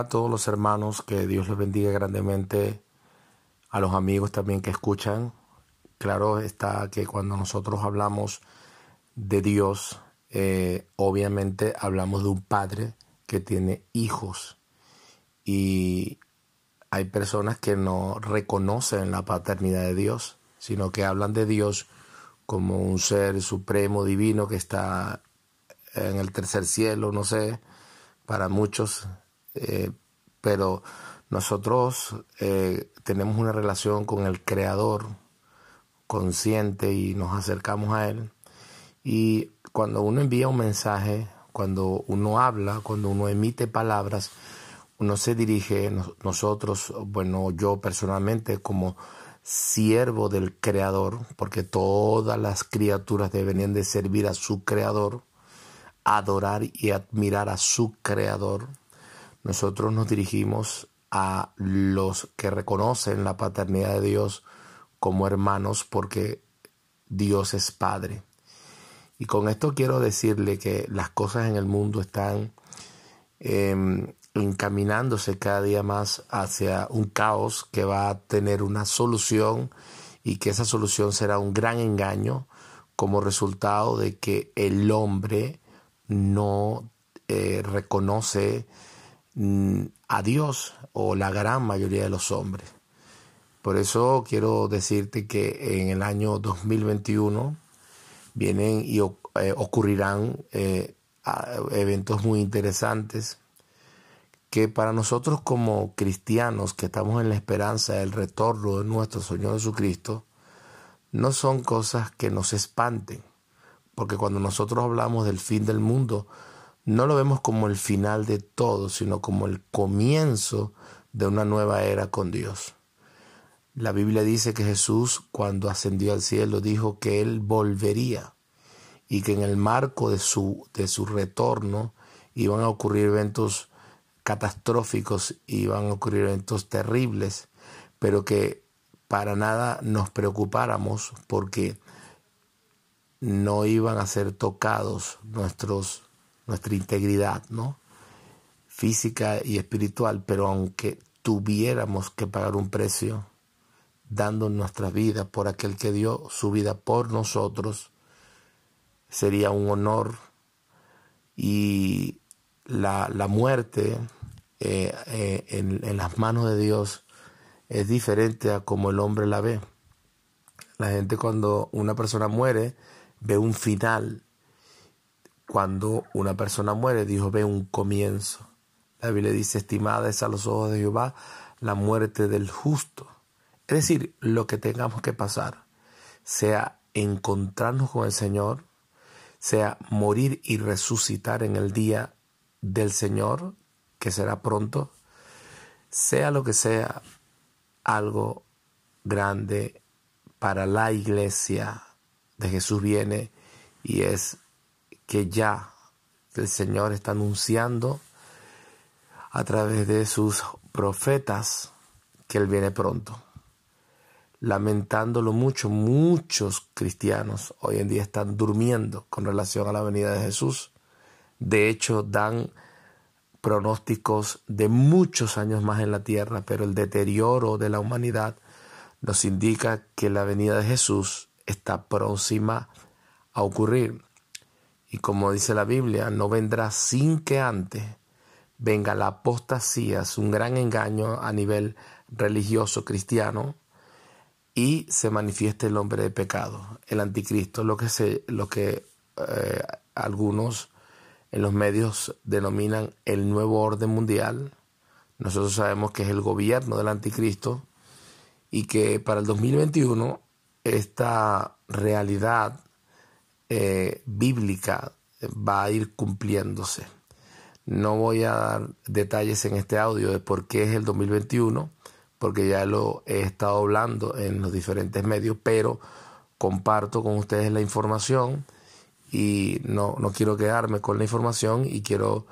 a todos los hermanos, que Dios les bendiga grandemente, a los amigos también que escuchan. Claro está que cuando nosotros hablamos de Dios, eh, obviamente hablamos de un padre que tiene hijos y hay personas que no reconocen la paternidad de Dios, sino que hablan de Dios como un ser supremo, divino, que está en el tercer cielo, no sé, para muchos, eh, pero nosotros eh, tenemos una relación con el Creador consciente y nos acercamos a Él. Y cuando uno envía un mensaje, cuando uno habla, cuando uno emite palabras, uno se dirige, nosotros, bueno, yo personalmente como siervo del Creador, porque todas las criaturas deberían de servir a su Creador, adorar y admirar a su Creador. Nosotros nos dirigimos a los que reconocen la paternidad de Dios como hermanos porque Dios es Padre. Y con esto quiero decirle que las cosas en el mundo están em, encaminándose cada día más hacia un caos que va a tener una solución y que esa solución será un gran engaño como resultado de que el hombre no eh, reconoce a Dios o la gran mayoría de los hombres. Por eso quiero decirte que en el año 2021 vienen y eh, ocurrirán eh, eventos muy interesantes que para nosotros como cristianos que estamos en la esperanza del retorno de nuestro Señor Jesucristo, no son cosas que nos espanten, porque cuando nosotros hablamos del fin del mundo, no lo vemos como el final de todo, sino como el comienzo de una nueva era con Dios. La Biblia dice que Jesús cuando ascendió al cielo dijo que Él volvería y que en el marco de su, de su retorno iban a ocurrir eventos catastróficos y van a ocurrir eventos terribles, pero que para nada nos preocupáramos porque no iban a ser tocados nuestros, nuestra integridad, ¿no? física y espiritual, pero aunque tuviéramos que pagar un precio dando nuestra vida por aquel que dio su vida por nosotros, sería un honor y la, la muerte eh, eh, en, en, las manos de Dios es diferente a como el hombre la ve. La gente cuando una persona muere ve un final. Cuando una persona muere, Dios ve un comienzo. La Biblia dice, estimada es a los ojos de Jehová la muerte del justo. Es decir, lo que tengamos que pasar, sea encontrarnos con el Señor, sea morir y resucitar en el día del Señor, que será pronto, sea lo que sea, algo grande para la iglesia de Jesús viene y es que ya el Señor está anunciando a través de sus profetas que Él viene pronto. Lamentándolo mucho, muchos cristianos hoy en día están durmiendo con relación a la venida de Jesús. De hecho, dan pronósticos de muchos años más en la tierra, pero el deterioro de la humanidad nos indica que la venida de Jesús está próxima a ocurrir. Y como dice la Biblia, no vendrá sin que antes venga la apostasía, es un gran engaño a nivel religioso cristiano, y se manifieste el hombre de pecado, el anticristo, lo que, se, lo que eh, algunos en los medios denominan el nuevo orden mundial. Nosotros sabemos que es el gobierno del anticristo y que para el 2021 esta realidad eh, bíblica va a ir cumpliéndose. No voy a dar detalles en este audio de por qué es el 2021, porque ya lo he estado hablando en los diferentes medios, pero comparto con ustedes la información y no, no quiero quedarme con la información y quiero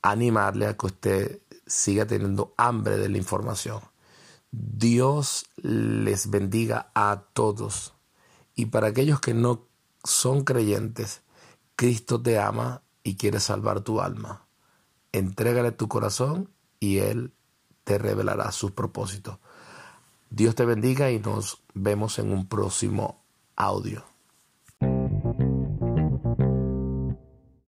animarle a que usted siga teniendo hambre de la información. Dios les bendiga a todos. Y para aquellos que no son creyentes, Cristo te ama y quiere salvar tu alma. Entrégale tu corazón y Él te revelará sus propósitos. Dios te bendiga y nos vemos en un próximo audio.